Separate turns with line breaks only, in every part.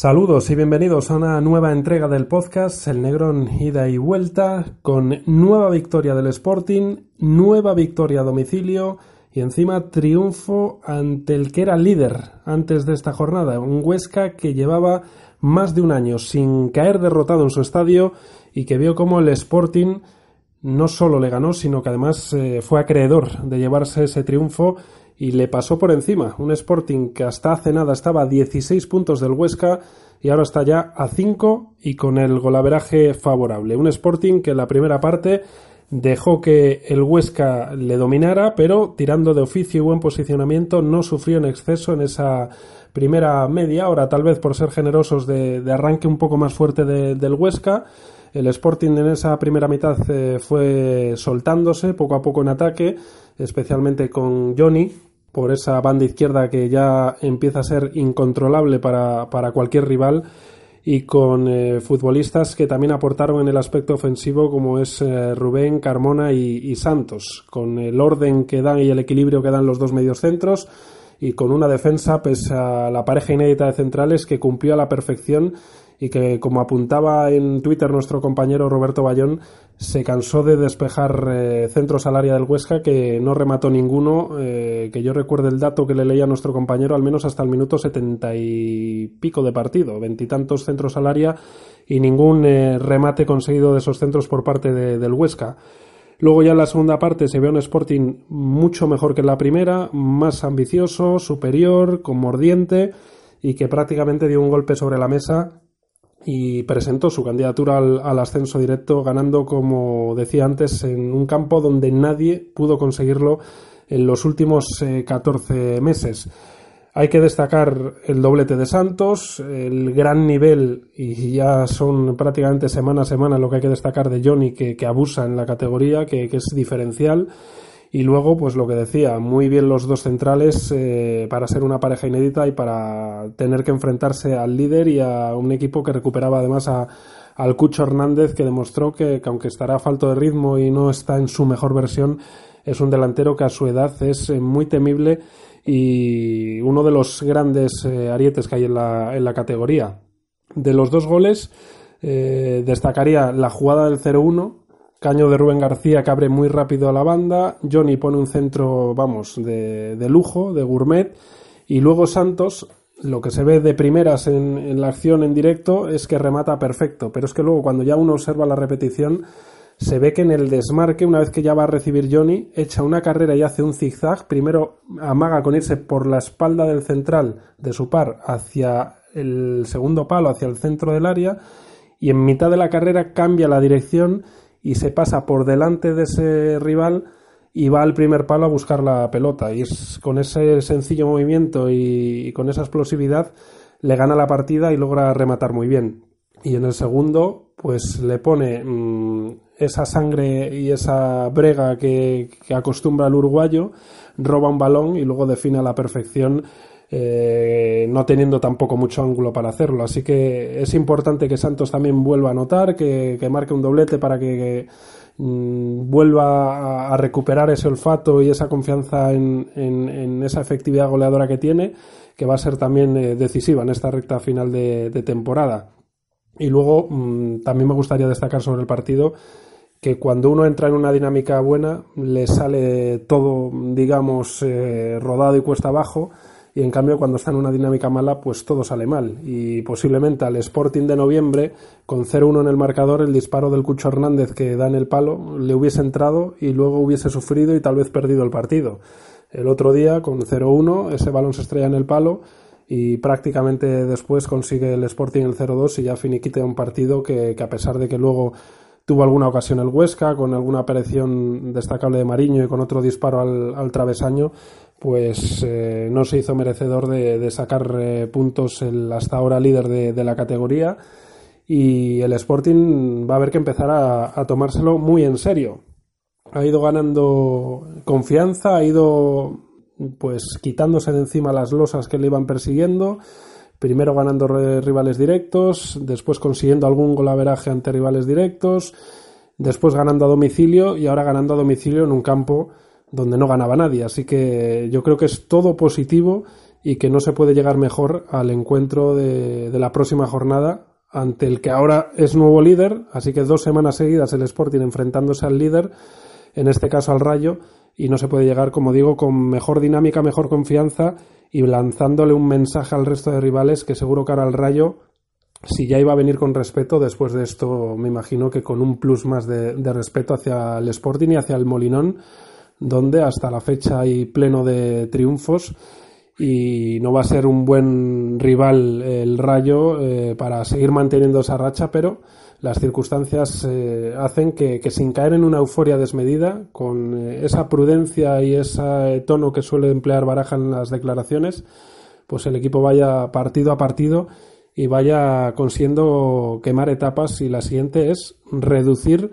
Saludos y bienvenidos a una nueva entrega del podcast El Negrón Ida y Vuelta con nueva victoria del Sporting, nueva victoria a domicilio y encima triunfo ante el que era líder antes de esta jornada, un Huesca que llevaba más de un año sin caer derrotado en su estadio y que vio como el Sporting no solo le ganó, sino que además eh, fue acreedor de llevarse ese triunfo y le pasó por encima. Un Sporting que hasta hace nada estaba a 16 puntos del Huesca y ahora está ya a 5 y con el golaveraje favorable. Un Sporting que en la primera parte dejó que el Huesca le dominara, pero tirando de oficio y buen posicionamiento no sufrió en exceso en esa primera media hora, tal vez por ser generosos de, arranque un poco más fuerte del Huesca. El Sporting en esa primera mitad eh, fue soltándose poco a poco en ataque, especialmente con Johnny, por esa banda izquierda que ya empieza a ser incontrolable para, para cualquier rival y con eh, futbolistas que también aportaron en el aspecto ofensivo como es eh, Rubén, Carmona y, Santos, con el orden que dan y el equilibrio que dan los dos medios centros y con una defensa pese a la pareja inédita de centrales que cumplió a la perfección y que, como apuntaba en Twitter nuestro compañero Roberto Bayón, se cansó de despejar eh, centros al área del Huesca que no remató ninguno, eh, que yo recuerde el dato que le leía a nuestro compañero, al menos hasta el minuto setenta y pico de partido, veintitantos centros al área y ningún eh, remate conseguido de esos centros por parte del Huesca. Luego ya en la segunda parte se ve un Sporting mucho mejor que en la primera, más ambicioso, superior, con mordiente y que prácticamente dio un golpe sobre la mesa y presentó su candidatura al, ascenso directo, ganando, como decía antes, en un campo donde nadie pudo conseguirlo en los últimos 14 eh, meses. Hay que destacar el doblete de Santos, el gran nivel, y ya son prácticamente semana a semana lo que hay que destacar de Johnny, que, abusa en la categoría, que es diferencial y luego, pues lo que decía, muy bien los dos centrales eh, para ser una pareja inédita y para tener que enfrentarse al líder y a un equipo que recuperaba además a, al Cucho Hernández, que demostró que, aunque estará falto de ritmo y no está en su mejor versión, es un delantero que a su edad es eh, muy temible y uno de los grandes eh, arietes que hay en la, en la categoría. De los dos goles, destacaría la jugada del 0-1 Caño de Rubén García que abre muy rápido a la banda. Johnny pone un centro, vamos, de, lujo, de gourmet. Y luego Santos, lo que se ve de primeras en, la acción en directo es que remata perfecto. Pero es que luego cuando ya uno observa la repetición, se ve que en el desmarque, una vez que ya va a recibir Johnny, echa una carrera y hace un zigzag. Primero amaga con irse por la espalda del central de su par hacia el segundo palo, hacia el centro del área. Y en mitad de la carrera cambia la dirección y se pasa por delante de ese rival y va al primer palo a buscar la pelota. Y es con ese sencillo movimiento y, con esa explosividad le gana la partida y logra rematar muy bien. Y en el segundo, pues le pone mm, esa sangre y esa brega que, que acostumbra el uruguayo, roba un balón y luego define a la perfección eh, no teniendo tampoco mucho ángulo para hacerlo. Así que es importante que Santos también vuelva a anotar, que, marque un doblete para que, mm, vuelva a, recuperar ese olfato y esa confianza en, esa efectividad goleadora que tiene, que va a ser también eh, decisiva en esta recta final de, temporada. Y luego mm, también me gustaría destacar sobre el partido que cuando uno entra en una dinámica buena le sale todo, digamos, eh, rodado y cuesta abajo y en cambio cuando está en una dinámica mala pues todo sale mal y posiblemente al Sporting de noviembre con 0-1 en el marcador el disparo del Cucho Hernández que da en el palo le hubiese entrado y luego hubiese sufrido y tal vez perdido el partido. El otro día con 0-1 ese balón se estrella en el palo y prácticamente después consigue el Sporting el 0-2 y ya finiquite un partido que, a pesar de que luego tuvo alguna ocasión el Huesca con alguna aparición destacable de Mariño y con otro disparo al, al travesaño pues eh, no se hizo merecedor de, sacar eh, puntos el hasta ahora líder de, la categoría y el Sporting va a haber que empezar a, tomárselo muy en serio. Ha ido ganando confianza, ha ido pues quitándose de encima las losas que le iban persiguiendo, primero ganando rivales directos, después consiguiendo algún golaveraje ante rivales directos, después ganando a domicilio y ahora ganando a domicilio en un campo donde no ganaba nadie. Así que yo creo que es todo positivo y que no se puede llegar mejor al encuentro de, la próxima jornada ante el que ahora es nuevo líder, así que dos semanas seguidas el Sporting enfrentándose al líder, en este caso al Rayo, y no se puede llegar, como digo, con mejor dinámica, mejor confianza y lanzándole un mensaje al resto de rivales que seguro que ahora al Rayo, si ya iba a venir con respeto, después de esto me imagino que con un plus más de, de respeto hacia el Sporting y hacia el Molinón, donde hasta la fecha hay pleno de triunfos y no va a ser un buen rival el Rayo eh, para seguir manteniendo esa racha, pero las circunstancias eh, hacen que, sin caer en una euforia desmedida, con eh, esa prudencia y ese tono que suele emplear Baraja en las declaraciones, pues el equipo vaya partido a partido y vaya consiguiendo quemar etapas. Y la siguiente es reducir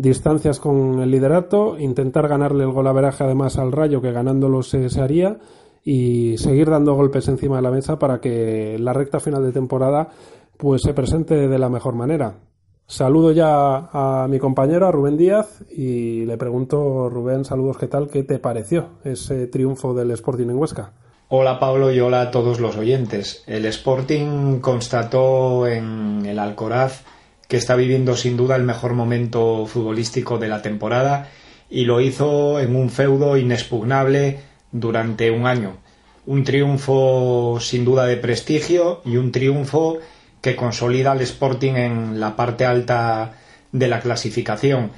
distancias con el liderato, intentar ganarle el gol a veraje además al Rayo que ganándolo se haría y seguir dando golpes encima de la mesa para que la recta final de temporada pues se presente de la mejor manera. Saludo ya a mi compañero, Rubén Díaz, y le pregunto, Rubén, saludos, ¿qué tal? ¿Qué te pareció ese triunfo del Sporting en Huesca?
Hola Pablo y hola a todos los oyentes. El Sporting constató en el Alcoraz que está viviendo sin duda el mejor momento futbolístico de la temporada y lo hizo en un feudo inexpugnable durante un año. Un triunfo sin duda de prestigio y un triunfo que consolida al Sporting en la parte alta de la clasificación.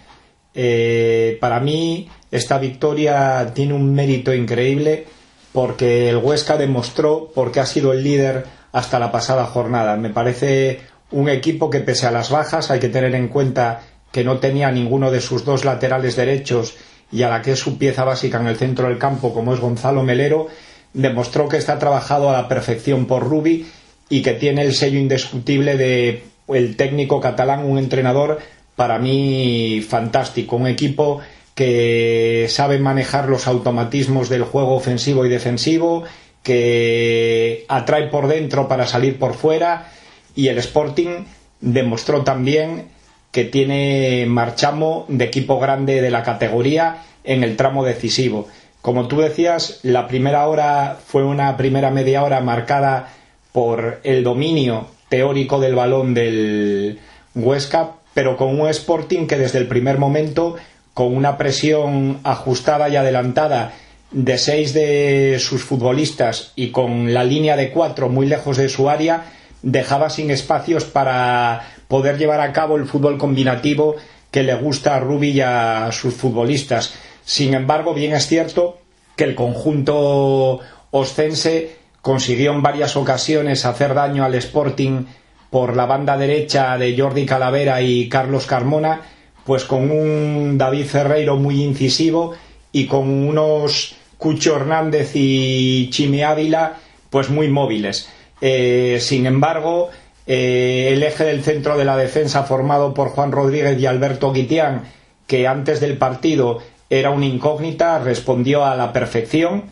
Eh, para mí esta victoria tiene un mérito increíble porque el Huesca demostró por qué ha sido el líder hasta la pasada jornada. Me parece un equipo que pese a las bajas hay que tener en cuenta que no tenía ninguno de sus dos laterales derechos y a la que es su pieza básica en el centro del campo, como es Gonzalo Melero, demostró que está trabajado a la perfección por Rubi y que tiene el sello indiscutible de el técnico catalán, un entrenador para mí fantástico, un equipo que sabe manejar los automatismos del juego ofensivo y defensivo, que atrae por dentro para salir por fuera y el Sporting demostró también que tiene Marchamo de equipo grande de la categoría en el tramo decisivo. Como tú decías, la primera hora fue una primera media hora marcada por el dominio teórico del balón del Huesca, pero con un Sporting que desde el primer momento, con una presión ajustada y adelantada de seis de sus futbolistas y con la línea de cuatro muy lejos de su área, dejaba sin espacios para poder llevar a cabo el fútbol combinativo que le gusta a Rubi y a sus futbolistas. Sin embargo, bien es cierto que el conjunto oscense consiguió en varias ocasiones hacer daño al Sporting por la banda derecha de Jordi Calavera y Carlos Carmona, pues con un David Ferreiro muy incisivo y con unos Cucho Hernández y Chimi Ávila pues muy móviles. Eh, sin embargo, eh, el eje del centro de la defensa formado por Juan Rodríguez y Alberto Guitián, que antes del partido era una incógnita, respondió a la perfección.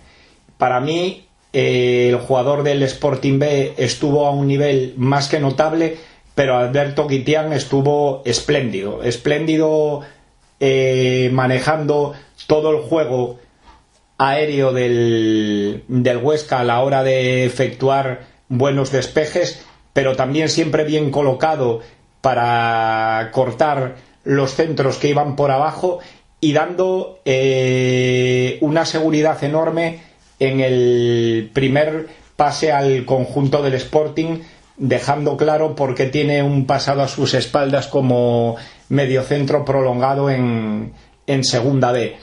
Para mí, eh, el jugador del Sporting B estuvo a un nivel más que notable, pero Alberto Guitián estuvo espléndido, espléndido manejando todo el juego aéreo del, del Huesca a la hora de efectuar buenos despejes, pero también siempre bien colocado para cortar los centros que iban por abajo y dando eh, una seguridad enorme en el primer pase al conjunto del Sporting, dejando claro por qué tiene un pasado a sus espaldas como mediocentro prolongado en, en Segunda B.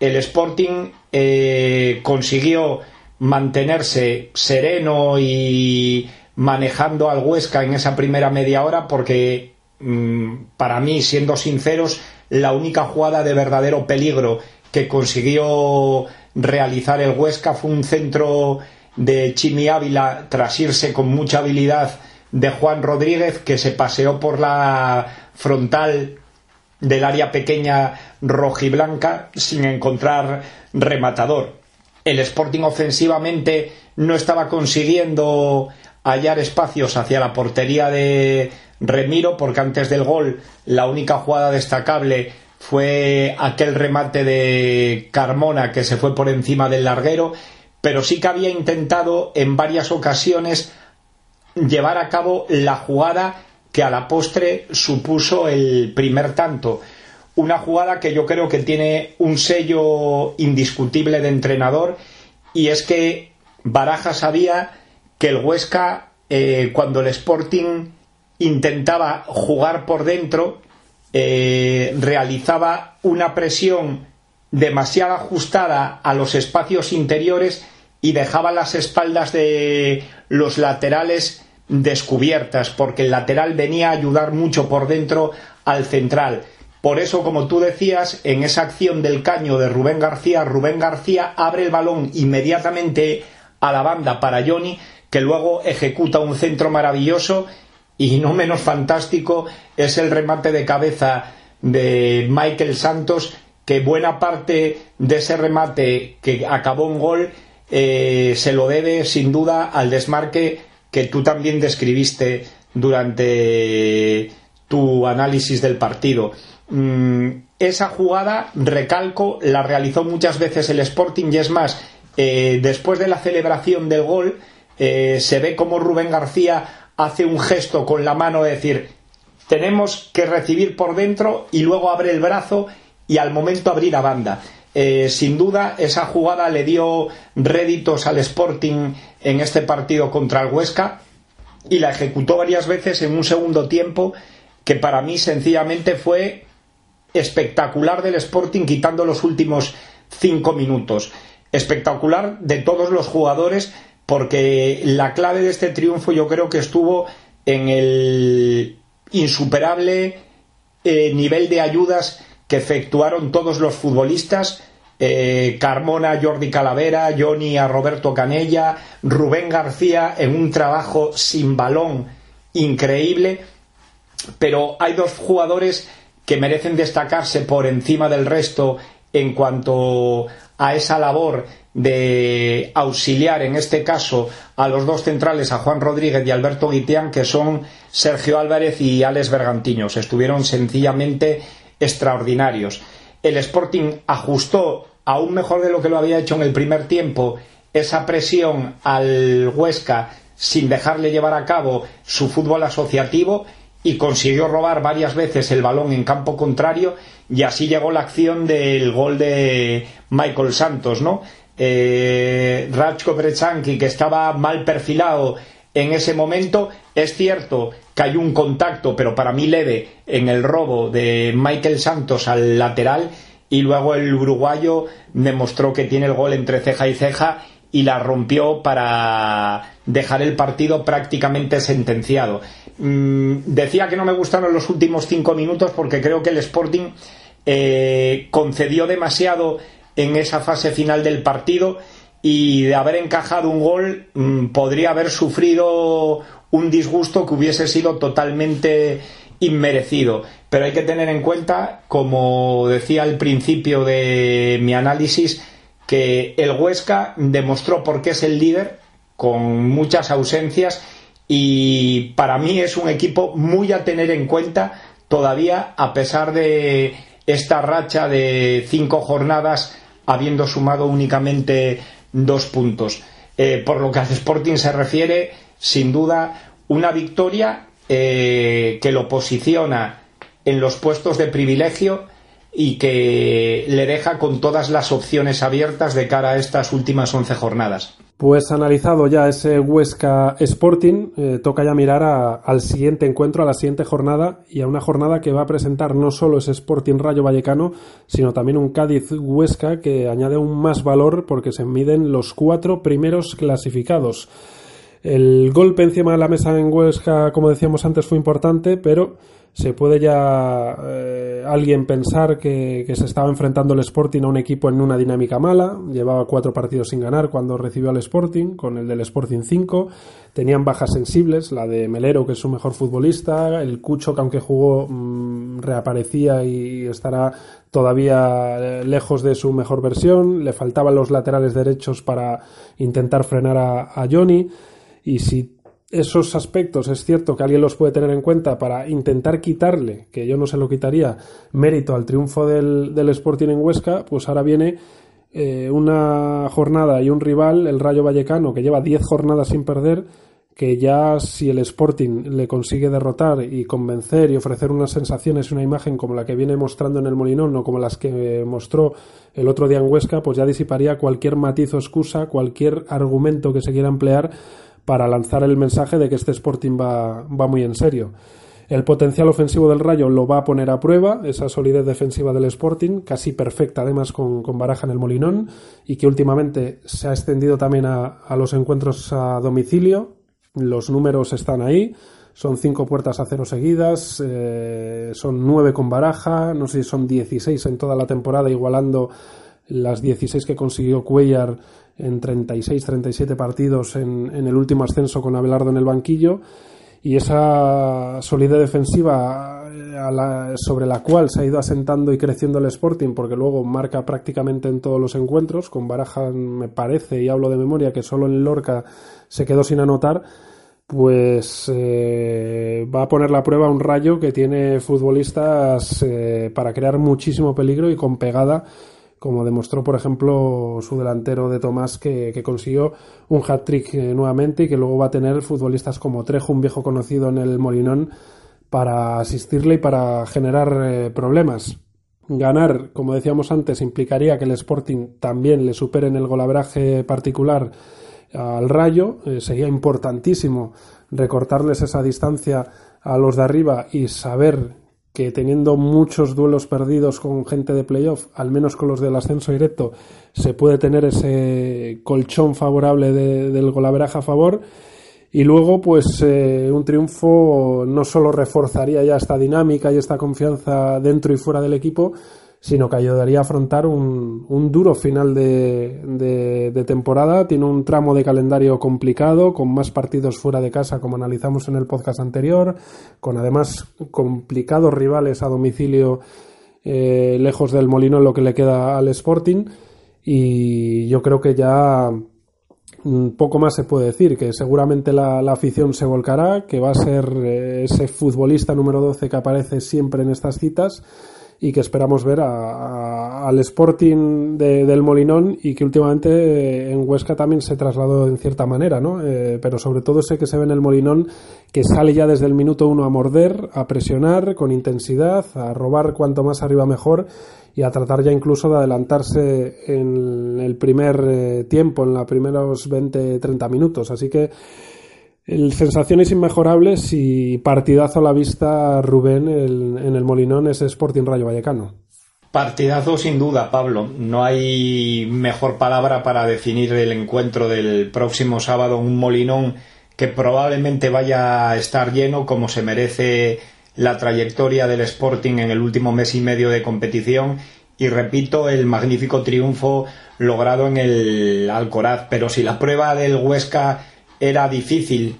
El Sporting eh, consiguió mantenerse sereno y manejando al Huesca en esa primera media hora porque mm, para mí, siendo sinceros, la única jugada de verdadero peligro que consiguió realizar el Huesca fue un centro de Chimi Ávila tras irse con mucha habilidad de Juan Rodríguez que se paseó por la frontal del área pequeña rojiblanca sin encontrar rematador el Sporting ofensivamente no estaba consiguiendo hallar espacios hacia la portería de Remiro, porque antes del gol la única jugada destacable fue aquel remate de Carmona que se fue por encima del larguero, pero sí que había intentado en varias ocasiones llevar a cabo la jugada que a la postre supuso el primer tanto. Una jugada que yo creo que tiene un sello indiscutible de entrenador y es que Baraja sabía que el Huesca, eh, cuando el Sporting intentaba jugar por dentro, eh, realizaba una presión demasiado ajustada a los espacios interiores y dejaba las espaldas de los laterales descubiertas, porque el lateral venía a ayudar mucho por dentro al central. Por eso, como tú decías, en esa acción del caño de Rubén García, Rubén García abre el balón inmediatamente a la banda para Johnny, que luego ejecuta un centro maravilloso y no menos fantástico es el remate de cabeza de Michael Santos, que buena parte de ese remate que acabó en gol eh, se lo debe sin duda al desmarque que tú también describiste durante tu análisis del partido. Mm, esa jugada, recalco, la realizó muchas veces el Sporting y es más, eh, después de la celebración del gol, eh, se ve como Rubén García hace un gesto con la mano de decir, tenemos que recibir por dentro y luego abre el brazo y al momento abrir a banda. Eh, sin duda, esa jugada le dio réditos al Sporting en este partido contra el Huesca y la ejecutó varias veces en un segundo tiempo que para mí sencillamente fue espectacular del Sporting quitando los últimos cinco minutos. Espectacular de todos los jugadores porque la clave de este triunfo yo creo que estuvo en el insuperable eh, nivel de ayudas que efectuaron todos los futbolistas eh, Carmona, Jordi Calavera, Johnny a Roberto Canella, Rubén García en un trabajo sin balón increíble, pero hay dos jugadores que merecen destacarse por encima del resto en cuanto a esa labor de auxiliar, en este caso, a los dos centrales, a Juan Rodríguez y Alberto Guitián, que son Sergio Álvarez y Alex Bergantiños. Estuvieron sencillamente extraordinarios. El Sporting ajustó aún mejor de lo que lo había hecho en el primer tiempo esa presión al Huesca sin dejarle llevar a cabo su fútbol asociativo y consiguió robar varias veces el balón en campo contrario y así llegó la acción del gol de Michael Santos, ¿no? Eh, Rachko que estaba mal perfilado en ese momento, es cierto que hay un contacto, pero para mí leve, en el robo de Michael Santos al lateral y luego el uruguayo demostró que tiene el gol entre ceja y ceja y la rompió para dejar el partido prácticamente sentenciado. Mm, decía que no me gustaron los últimos cinco minutos porque creo que el Sporting eh, concedió demasiado en esa fase final del partido y de haber encajado un gol mm, podría haber sufrido un disgusto que hubiese sido totalmente inmerecido. Pero hay que tener en cuenta, como decía al principio de mi análisis, que el Huesca demostró por qué es el líder con muchas ausencias y para mí es un equipo muy a tener en cuenta todavía a pesar de esta racha de cinco jornadas habiendo sumado únicamente dos puntos. Eh, por lo que al Sporting se refiere, sin duda, una victoria eh, que lo posiciona en los puestos de privilegio y que le deja con todas las opciones abiertas de cara a estas últimas once jornadas.
Pues analizado ya ese Huesca Sporting, eh, toca ya mirar al siguiente encuentro, a la siguiente jornada y a una jornada que va a presentar no solo ese Sporting Rayo Vallecano, sino también un Cádiz Huesca que añade aún más valor porque se miden los cuatro primeros clasificados. El golpe encima de la mesa en Huesca, como decíamos antes, fue importante, pero se puede ya eh, alguien pensar que, se estaba enfrentando el Sporting a un equipo en una dinámica mala. Llevaba cuatro partidos sin ganar cuando recibió al Sporting, con el del Sporting 5. Tenían bajas sensibles, la de Melero, que es su mejor futbolista, el Cucho, que aunque jugó, mm, reaparecía y estará todavía eh, lejos de su mejor versión. Le faltaban los laterales derechos para intentar frenar a, a Johnny. Y si esos aspectos es cierto que alguien los puede tener en cuenta para intentar quitarle, que yo no se lo quitaría, mérito al triunfo del, del Sporting en Huesca, pues ahora viene eh, una jornada y un rival, el Rayo Vallecano, que lleva 10 jornadas sin perder, que ya si el Sporting le consigue derrotar y convencer y ofrecer unas sensaciones y una imagen como la que viene mostrando en el Molinón o como las que mostró el otro día en Huesca, pues ya disiparía cualquier matiz o excusa, cualquier argumento que se quiera emplear para lanzar el mensaje de que este Sporting va, va muy en serio. El potencial ofensivo del Rayo lo va a poner a prueba, esa solidez defensiva del Sporting, casi perfecta además con, Baraja en el Molinón, y que últimamente se ha extendido también a los encuentros a domicilio, los números están ahí. Son cinco puertas a cero seguidas, eh, son nueve con baraja, no sé si son 16 en toda la temporada, igualando las 16 que consiguió Cuellar en 36, 37 partidos en, el último ascenso con Abelardo en el banquillo. Y esa solidez defensiva eh, sobre la cual se ha ido asentando y creciendo el Sporting, porque luego marca prácticamente en todos los encuentros, con Baraja me parece, y hablo de memoria, que solo en Lorca se quedó sin anotar, pues eh, va a poner la prueba un rayo que tiene futbolistas eh, para crear muchísimo peligro y con pegada, como demostró, por ejemplo, su delantero de Tomás, que, consiguió un hat-trick eh, nuevamente y que luego va a tener futbolistas como Trejo, un viejo conocido en el Molinón, para asistirle y para generar problemas. Ganar, como decíamos antes, implicaría que el Sporting también le supere en el golaveraje particular al Rayo. Eh, sería importantísimo recortarles esa distancia a los de arriba y saber que teniendo muchos duelos perdidos con gente de playoff, al menos con los del ascenso directo, se puede tener ese colchón favorable del golaveraje a favor. Y luego, pues eh, un triunfo no solo reforzaría ya esta dinámica y esta confianza dentro y fuera del equipo, sino que ayudaría a afrontar un, un duro final de, de, temporada. Tiene un tramo de calendario complicado, con más partidos fuera de casa, como analizamos en el podcast anterior, con además complicados rivales a domicilio eh, lejos del molino lo que le queda al Sporting. Y yo creo que ya poco más se puede decir, que seguramente la, la, afición se volcará, que va a ser eh, ese futbolista número 12 que aparece siempre en estas citas y que esperamos ver al Sporting del Molinón y que últimamente eh, en Huesca también se trasladó en cierta manera, ¿no? Eh, pero sobre todo sé que se ve en el Molinón que sale ya desde el minuto uno a morder, a presionar con intensidad, a robar cuanto más arriba mejor y a tratar ya incluso de adelantarse en el primer eh, tiempo, en los primeros 20-30 minutos. Así que el sensaciones inmejorables y partidazo a la vista Rubén en el Molinón ese Sporting Rayo Vallecano.
Partidazo sin duda, Pablo. No hay mejor palabra para definir el encuentro del próximo sábado un Molinón que probablemente vaya a estar lleno como se merece la trayectoria del Sporting en el último mes y medio de competición y repito el magnífico triunfo logrado en el Alcoraz. Pero si la prueba del Huesca era difícil,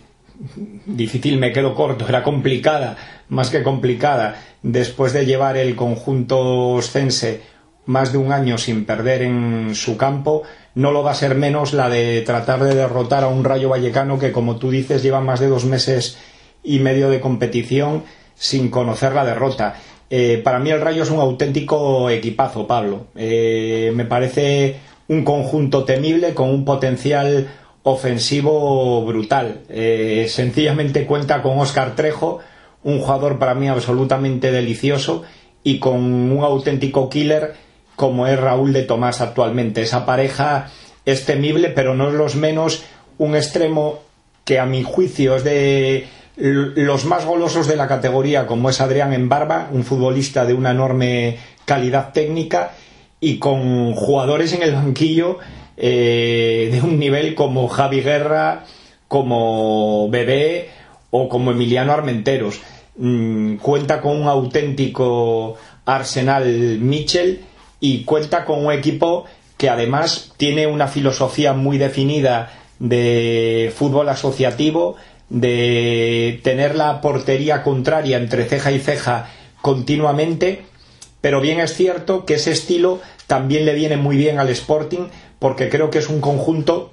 difícil me quedo corto, era complicada, más que complicada, después de llevar el conjunto oscense más de un año sin perder en su campo, no lo va a ser menos la de tratar de derrotar a un Rayo Vallecano que, como tú dices, lleva más de dos meses y medio de competición sin conocer la derrota. Eh, para mí el Rayo es un auténtico equipazo, Pablo. Eh, me parece un conjunto temible con un potencial ofensivo brutal. Eh, sencillamente cuenta con Oscar Trejo, un jugador para mí absolutamente delicioso, y con un auténtico killer como es Raúl de Tomás actualmente. Esa pareja es temible, pero no es los menos un extremo que a mi juicio es de los más golosos de la categoría, como es Adrián Embarba, un futbolista de una enorme calidad técnica y con jugadores en el banquillo eh, de un nivel como Javi Guerra, como Bebé o como Emiliano Armenteros. Mm, cuenta con un auténtico Arsenal Mitchell y cuenta con un equipo que además tiene una filosofía muy definida de fútbol asociativo, de tener la portería contraria entre ceja y ceja continuamente, pero bien es cierto que ese estilo también le viene muy bien al Sporting porque creo que es un conjunto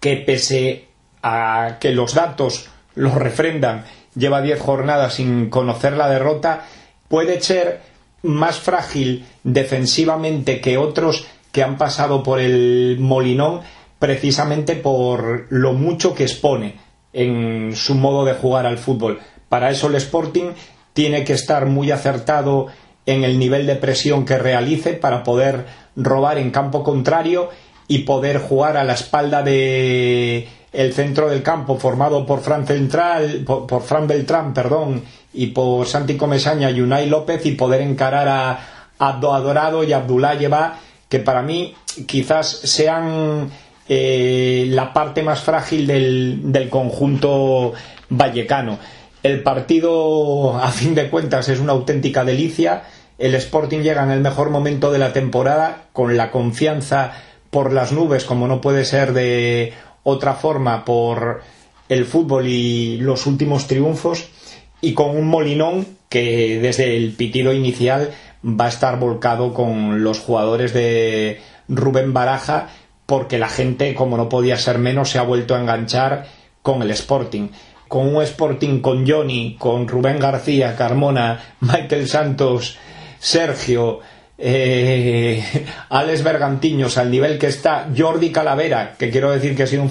que pese a que los datos lo refrendan, lleva 10 jornadas sin conocer la derrota, puede ser más frágil defensivamente que otros que han pasado por el Molinón precisamente por lo mucho que expone en su modo de jugar al fútbol. Para eso el Sporting tiene que estar muy acertado en el nivel de presión que realice para poder robar en campo contrario y poder jugar a la espalda de el centro del campo formado por Fran Central, por, Fran Beltrán, perdón, y por Santi Comesaña y Unai López y poder encarar a Abdo Adorado y Abdullah que para mí quizás sean eh, la parte más frágil del, del conjunto vallecano. El partido, a fin de cuentas, es una auténtica delicia. El Sporting llega en el mejor momento de la temporada, con la confianza por las nubes, como no puede ser de otra forma, por el fútbol y los últimos triunfos, y con un molinón que desde el pitido inicial va a estar volcado con los jugadores de Rubén Baraja, porque la gente, como no podía ser menos, se ha vuelto a enganchar con el Sporting. Con un Sporting con Johnny, con Rubén García, Carmona, Michael Santos, Sergio, eh, Alex Bergantiños, al nivel que está Jordi Calavera, que quiero decir que ha sido un,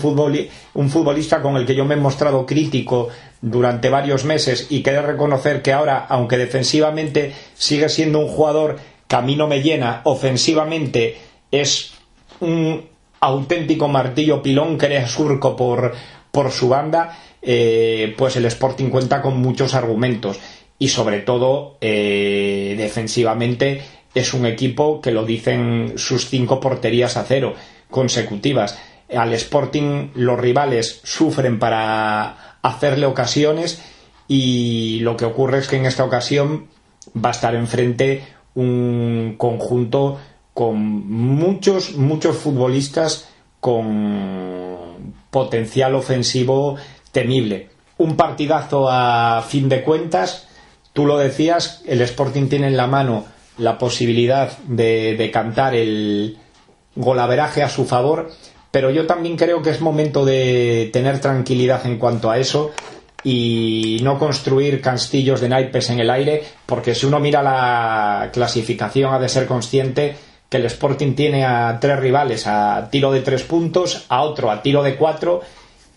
futbolista con el que yo me he mostrado crítico durante varios meses y quiero reconocer que ahora, aunque defensivamente sigue siendo un jugador que a mí no me llena, ofensivamente es un auténtico martillo pilón, crea surco por, por su banda, eh, pues el Sporting cuenta con muchos argumentos y sobre todo eh, defensivamente es un equipo que lo dicen sus cinco porterías a cero consecutivas. Al Sporting los rivales sufren para hacerle ocasiones y lo que ocurre es que en esta ocasión va a estar enfrente un conjunto con muchos, muchos futbolistas con potencial ofensivo temible. Un partidazo a fin de cuentas. Tú lo decías, el Sporting tiene en la mano la posibilidad de, cantar el golaveraje a su favor, pero yo también creo que es momento de tener tranquilidad en cuanto a eso y no construir castillos de naipes en el aire, porque si uno mira la clasificación ha de ser consciente que el Sporting tiene a tres rivales a tiro de tres puntos, a otro a tiro de cuatro,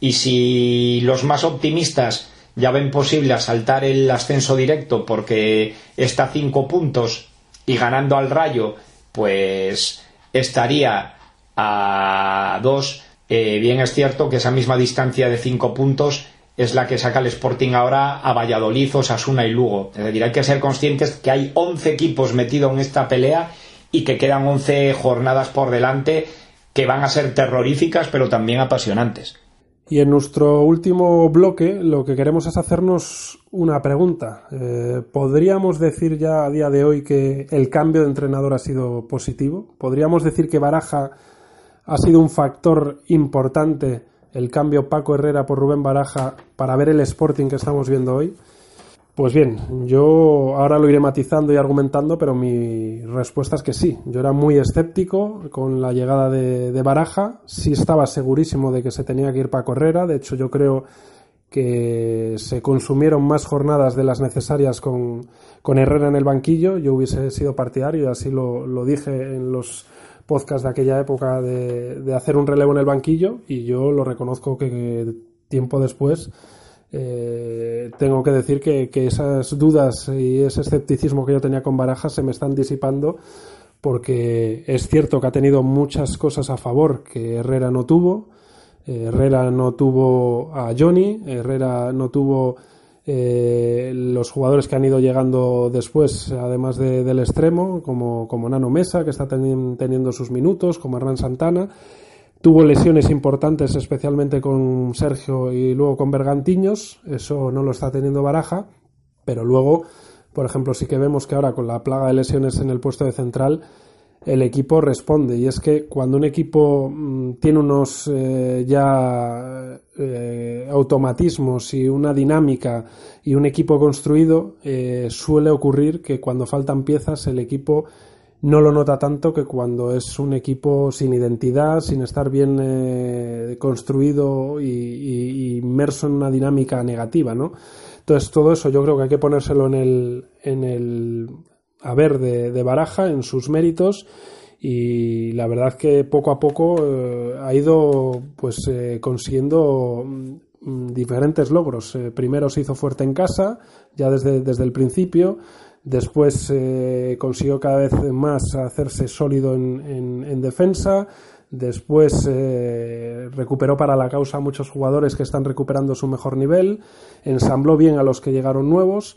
y si los más optimistas ya ven posible asaltar el ascenso directo porque está a cinco puntos y ganando al Rayo, pues estaría a dos. Eh, bien es cierto que esa misma distancia de cinco puntos es la que saca el Sporting ahora a Valladolid, Osasuna y Lugo. Es decir, hay que ser conscientes que hay 11 equipos metidos en esta pelea y que quedan 11 jornadas por delante que van a ser terroríficas pero también apasionantes.
Y en nuestro último bloque lo que queremos es hacernos una pregunta. Eh, ¿Podríamos decir ya a día de hoy que el cambio de entrenador ha sido positivo? ¿Podríamos decir que Baraja ha sido un factor importante el cambio Paco Herrera por Rubén Baraja para ver el Sporting que estamos viendo hoy? Pues bien, yo ahora lo iré matizando y argumentando, pero mi respuesta es que sí. Yo era muy escéptico con la llegada de, Baraja, sí estaba segurísimo de que se tenía que ir para Herrera, de hecho yo creo que se consumieron más jornadas de las necesarias con, Herrera en el banquillo, yo hubiese sido partidario, y así lo, dije en los podcasts de aquella época de, de hacer un relevo en el banquillo, y yo lo reconozco que tiempo después eh, tengo que decir que, esas dudas y ese escepticismo que yo tenía con Barajas se me están disipando porque es cierto que ha tenido muchas cosas a favor que Herrera no tuvo. Eh, Herrera no tuvo a Johnny, Herrera no tuvo eh, los jugadores que han ido llegando después, además del extremo, como, como Nano Mesa, que está teniendo sus minutos, como Hernán Santana. Tuvo lesiones importantes, especialmente con Sergio y luego con Bergantiños. Eso no lo está teniendo Baraja. Pero luego, por ejemplo, sí que vemos que ahora con la plaga de lesiones en el puesto de central, el equipo responde. Y es que cuando un equipo mm, tiene unos eh, ya eh, automatismos y una dinámica y un equipo construido, eh, suele ocurrir que cuando faltan piezas el equipo no lo nota tanto que cuando es un equipo sin identidad, sin estar bien eh, construido y, inmerso en una dinámica negativa, ¿no? Entonces todo eso yo creo que hay que ponérselo en el, en el haber de, de Baraja, en sus méritos y la verdad que poco a poco eh, ha ido pues eh, consiguiendo mm, diferentes logros. Eh, primero se hizo fuerte en casa, ya desde, desde el principio, después consiguió cada vez más hacerse sólido en, en, defensa, después recuperó para la causa a muchos jugadores que están recuperando su mejor nivel, ensambló bien a los que llegaron nuevos.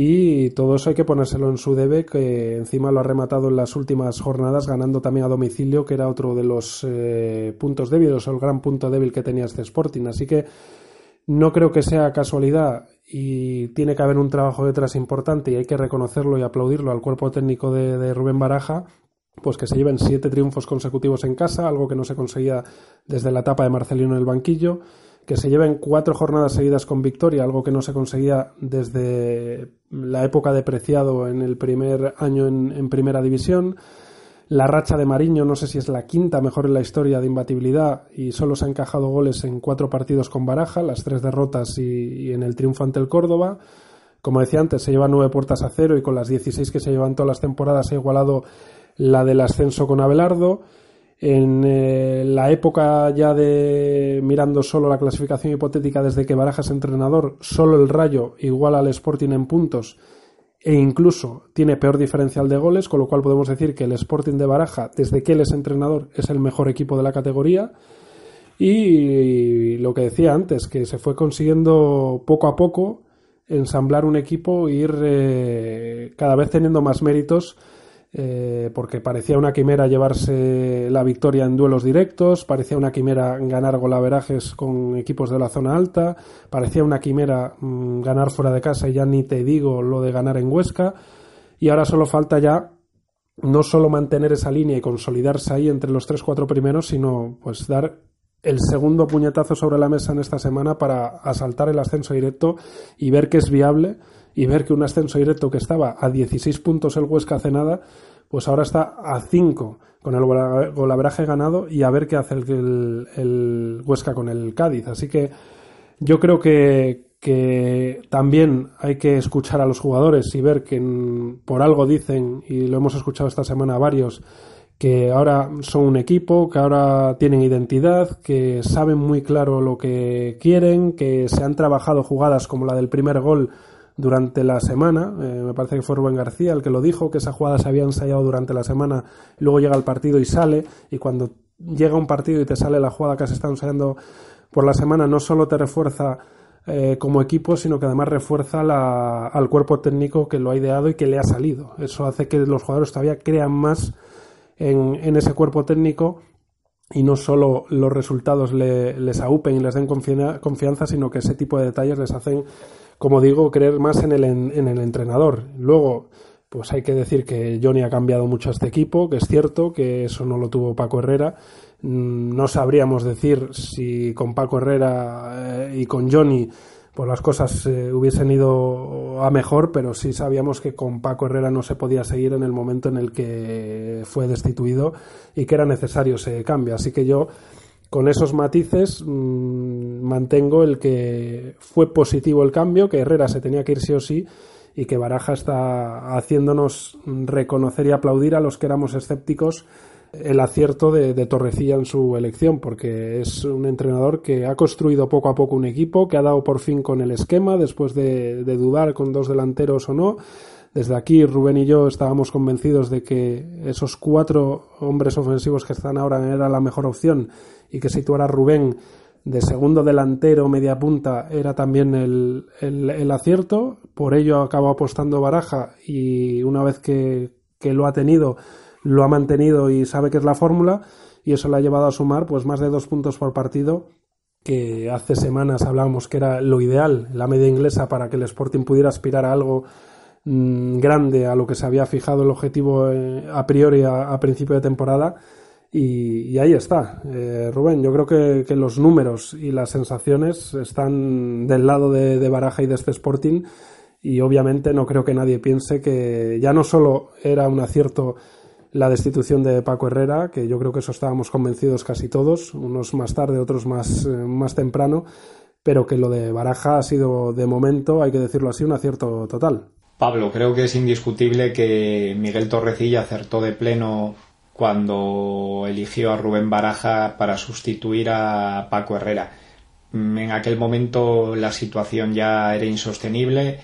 Y todo eso hay que ponérselo en su debe, que encima lo ha rematado en las últimas jornadas, ganando también a domicilio, que era otro de los eh, puntos débiles o el gran punto débil que tenía este Sporting. Así que no creo que sea casualidad y tiene que haber un trabajo detrás importante y hay que reconocerlo y aplaudirlo al cuerpo técnico de, Rubén Baraja pues que se lleven siete triunfos consecutivos en casa, algo que no se conseguía desde la etapa de Marcelino en el banquillo que se lleven cuatro jornadas seguidas con victoria, algo que no se conseguía desde la época de Preciado en el primer año en, primera división. La racha de Mariño, no sé si es la quinta mejor en la historia de imbatibilidad y solo se han encajado goles en cuatro partidos con Baraja, las tres derrotas y, en el triunfo ante el Córdoba. Como decía antes, se lleva nueve puertas a cero y con las 16 que se llevan todas las temporadas ha igualado la del ascenso con Abelardo. En eh, la época ya de mirando solo la clasificación hipotética desde que Baraja es entrenador, solo el Rayo igual al Sporting en puntos e incluso tiene peor diferencial de goles, con lo cual podemos decir que el Sporting de Baraja, desde que él es entrenador, es el mejor equipo de la categoría. Y lo que decía antes, que se fue consiguiendo poco a poco ensamblar un equipo e ir eh, cada vez teniendo más méritos eh, porque parecía una quimera llevarse la victoria en duelos directos, parecía una quimera ganar golaverajes con equipos de la zona alta, parecía una quimera mm, ganar fuera de casa y ya ni te digo lo de ganar en Huesca, y ahora solo falta ya no solo mantener esa línea y consolidarse ahí entre los tres cuatro primeros, sino pues dar el segundo puñetazo sobre la mesa en esta semana para asaltar el ascenso directo y ver que es viable y ver que un ascenso directo que estaba a 16 puntos el Huesca hace nada, pues ahora está a 5 con el golaveraje ganado y a ver qué hace el, el, Huesca con el Cádiz. Así que yo creo que, que también hay que escuchar a los jugadores y ver que por algo dicen, y lo hemos escuchado esta semana varios, que ahora son un equipo, que ahora tienen identidad, que saben muy claro lo que quieren, que se han trabajado jugadas como la del primer gol durante la semana. Eh, me parece que fue Rubén García el que lo dijo, que esa jugada se había ensayado durante la semana, luego llega el partido y sale, y cuando llega un partido y te sale la jugada que has estado ensayando por la semana, no solo te refuerza eh, como equipo, sino que además refuerza al cuerpo técnico que lo ha ideado y que le ha salido. Eso hace que los jugadores todavía crean más en, en ese cuerpo técnico y no solo los resultados les aupen y les den confianza, sino que ese tipo de detalles les hacen como digo, creer más en el, en el entrenador. Luego, pues hay que decir que Johnny ha cambiado mucho a este equipo, que es cierto que eso no lo tuvo Paco Herrera. Mm, no sabríamos decir si con Paco Herrera eh, y con Johnny pues las cosas eh, hubiesen ido a mejor, pero sí sabíamos que con Paco Herrera no se podía seguir en el momento en el que fue destituido y que era necesario ese cambio. Así que yo con esos matices mm, mantengo el que fue positivo el cambio, que Herrera se tenía que ir sí o sí y que Baraja está haciéndonos reconocer y aplaudir a los que éramos escépticos el acierto de, Torrecilla en su elección, porque es un entrenador que ha construido poco a poco un equipo, que ha dado por fin con el esquema después de, de dudar con dos delanteros o no. Desde aquí, Rubén y yo estábamos convencidos de que esos cuatro hombres ofensivos que están ahora era la mejor opción y que situar a Rubén de segundo delantero, media punta, era también el, el, acierto. Por ello acabó apostando Baraja y una vez que, que, lo ha tenido, lo ha mantenido y sabe que es la fórmula y eso le ha llevado a sumar pues más de dos puntos por partido que hace semanas hablábamos que era lo ideal, la media inglesa para que el Sporting pudiera aspirar a algo mm, grande a lo que se había fijado el objetivo eh, a priori a principio de temporada y, ahí está, eh, Rubén. Yo creo que, los números y las sensaciones están del lado de, Baraja y de este Sporting. Y obviamente no creo que nadie piense que ya no solo era un acierto la destitución de Paco Herrera, que yo creo que eso estábamos convencidos casi todos, unos más tarde, otros más, eh, más temprano, pero que lo de Baraja ha sido de momento, hay que decirlo así, un acierto total.
Pablo, creo que es indiscutible que Miguel Torrecilla acertó de pleno cuando eligió a Rubén Baraja para sustituir a Paco Herrera. En aquel momento la situación ya era insostenible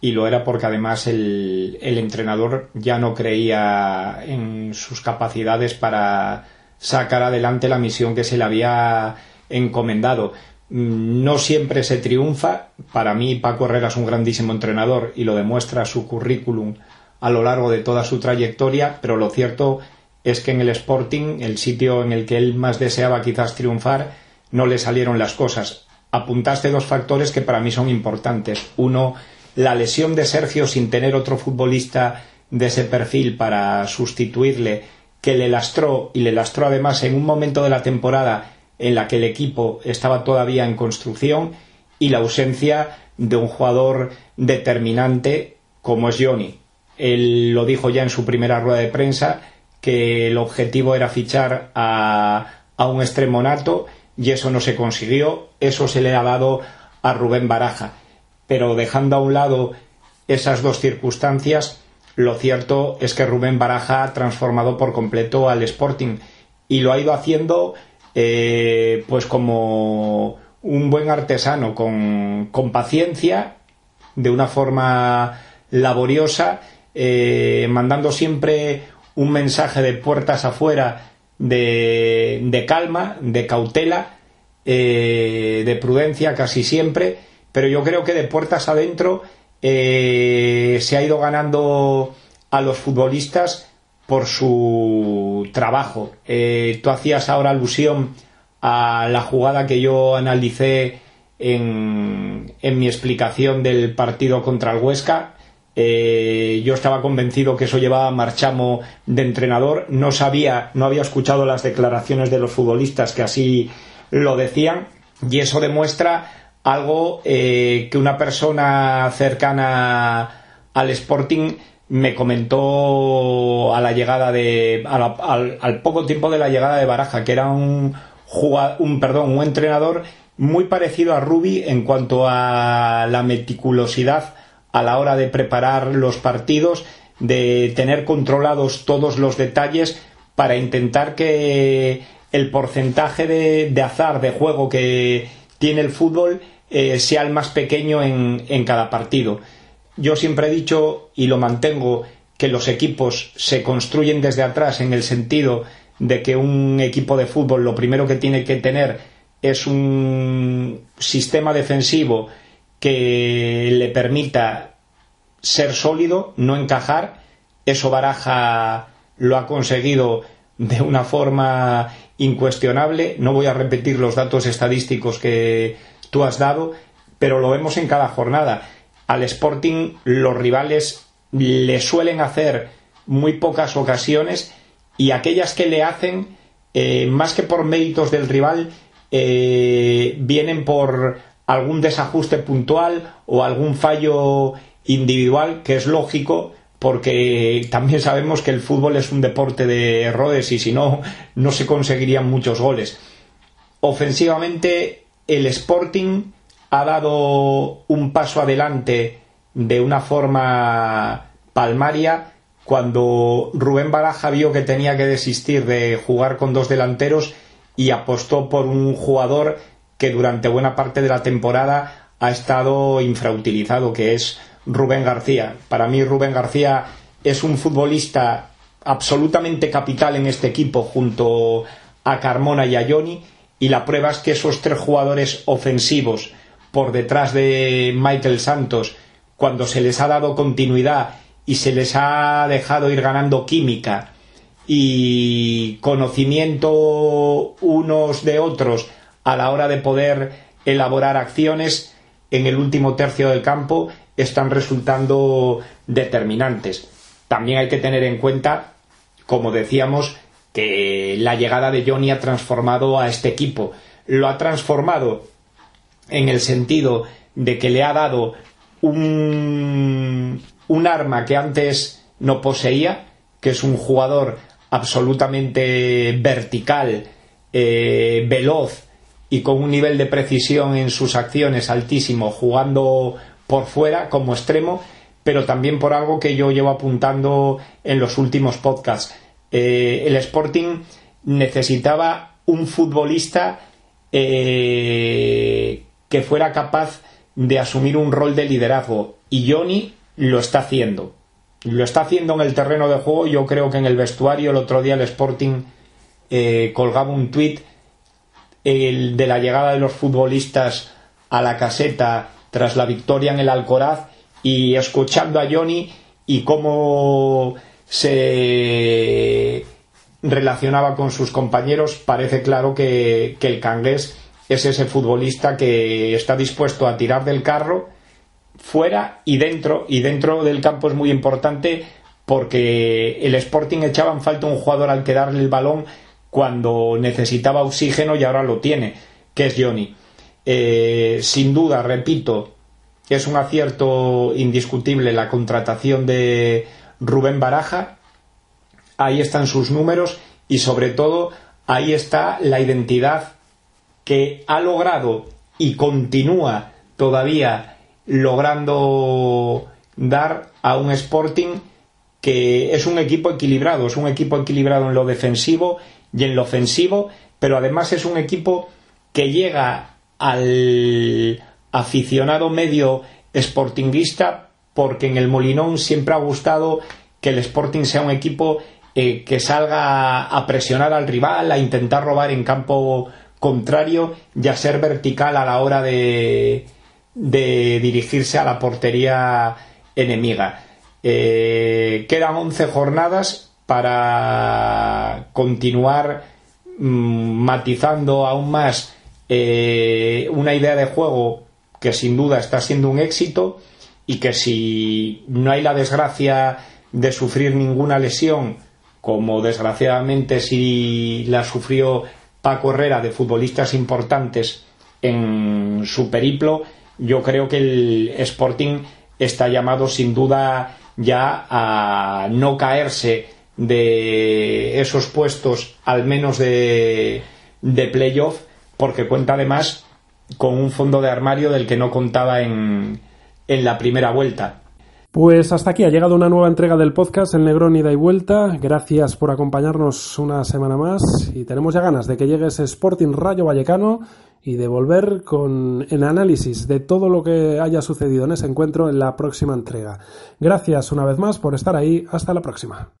y lo era porque además el, entrenador ya no creía en sus capacidades para sacar adelante la misión que se le había encomendado. No siempre se triunfa. Para mí Paco Herrera es un grandísimo entrenador y lo demuestra su currículum a lo largo de toda su trayectoria, pero lo cierto es que en el Sporting, el sitio en el que él más deseaba quizás triunfar, no le salieron las cosas. Apuntaste dos factores que para mí son importantes. Uno, la lesión de Sergio sin tener otro futbolista de ese perfil para sustituirle, que le lastró y le lastró además en un momento de la temporada en la que el equipo estaba todavía en construcción y la ausencia de un jugador determinante como es Johnny. Él lo dijo ya en su primera rueda de prensa que el objetivo era fichar a, a un extremo nato y eso no se consiguió. Eso se le ha dado a Rubén Baraja pero dejando a un lado esas dos circunstancias, lo cierto es que Rubén Baraja ha transformado por completo al Sporting y lo ha ido haciendo eh, pues como un buen artesano, con, paciencia, de una forma laboriosa, eh, mandando siempre un mensaje de puertas afuera de, calma, de cautela, eh, de prudencia casi siempre pero yo creo que de puertas adentro se ha ido ganando a los futbolistas por su trabajo. Eh, tú hacías ahora alusión a la jugada que yo analicé en, mi explicación del partido contra el Huesca. Eh, yo estaba convencido que eso llevaba Marchamo de entrenador. No sabía, no había escuchado las declaraciones de los futbolistas que así lo decían. Y eso demuestra algo eh, que una persona cercana al Sporting me comentó a la llegada de al, poco tiempo de la llegada de Baraja que era un un perdón un entrenador muy parecido a Rubi en cuanto a la meticulosidad a la hora de preparar los partidos de tener controlados todos los detalles para intentar que el porcentaje de azar de juego que tiene el fútbol eh, sea el más pequeño en, en cada partido. Yo siempre he dicho y lo mantengo que los equipos se construyen desde atrás en el sentido de que un equipo de fútbol lo primero que tiene que tener es un sistema defensivo que le permita ser sólido, no encajar. Eso Baraja lo ha conseguido de una forma incuestionable. No voy a repetir los datos estadísticos que tú has dado, pero lo vemos en cada jornada. Al Sporting los rivales le suelen hacer muy pocas ocasiones y aquellas que le hacen, eh, más que por méritos del rival, eh, vienen por algún desajuste puntual o algún fallo individual que es lógico porque también sabemos que el fútbol es un deporte de errores y si no, no se conseguirían muchos goles. Ofensivamente, el Sporting ha dado un paso adelante de una forma palmaria cuando Rubén Baraja vio que tenía que desistir de jugar con dos delanteros y apostó por un jugador que durante buena parte de la temporada ha estado infrautilizado, que es Rubén García. Para mí Rubén García es un futbolista absolutamente capital en este equipo junto a Carmona y a Johnny y la prueba es que esos tres jugadores ofensivos por detrás de Michael Santos, cuando se les ha dado continuidad y se les ha dejado ir ganando química y conocimiento unos de otros a la hora de poder elaborar acciones en el último tercio del campo están resultando determinantes. También hay que tener en cuenta, como decíamos, que la llegada de Johnny ha transformado a este equipo. Lo ha transformado en el sentido de que le ha dado un, un arma que antes no poseía, que es un jugador absolutamente vertical, eh, veloz y con un nivel de precisión en sus acciones altísimo, jugando por fuera como extremo, pero también por algo que yo llevo apuntando en los últimos podcasts. Eh, el Sporting necesitaba un futbolista eh, que fuera capaz de asumir un rol de liderazgo y Johnny lo está haciendo. Lo está haciendo en el terreno de juego. Yo creo que en el vestuario el otro día el Sporting eh, colgaba un tuit de la llegada de los futbolistas a la caseta tras la victoria en el Alcoraz y escuchando a Johnny y cómo se relacionaba con sus compañeros, parece claro que, que el cangués es ese futbolista que está dispuesto a tirar del carro fuera y dentro, y dentro del campo es muy importante porque el Sporting echaba en falta un jugador al que darle el balón cuando necesitaba oxígeno y ahora lo tiene, que es Johnny. Eh, sin duda, repito, es un acierto indiscutible la contratación de Rubén Baraja. Ahí están sus números y sobre todo ahí está la identidad que ha logrado y continúa todavía logrando dar a un Sporting que es un equipo equilibrado, es un equipo equilibrado en lo defensivo y en lo ofensivo, pero además es un equipo que llega al aficionado medio sportinguista porque en el Molinón siempre ha gustado que el Sporting sea un equipo eh, que salga a presionar al rival, a intentar robar en campo contrario y a ser vertical a la hora de, de dirigirse a la portería enemiga. Eh, quedan 11 jornadas para continuar mm, matizando aún más eh, una idea de juego que sin duda está siendo un éxito y que si no hay la desgracia de sufrir ninguna lesión, como desgraciadamente si la sufrió Paco Herrera de futbolistas importantes en su periplo, yo creo que el Sporting está llamado sin duda ya a no caerse de esos puestos, al menos de, de playoff, porque cuenta además con un fondo de armario del que no contaba en, en la primera vuelta.
Pues hasta aquí ha llegado una nueva entrega del podcast El Negrón Ida y Vuelta. Gracias por acompañarnos una semana más y tenemos ya ganas de que llegue ese Sporting Rayo Vallecano y de volver con el análisis de todo lo que haya sucedido en ese encuentro en la próxima entrega. Gracias una vez más por estar ahí. Hasta la próxima.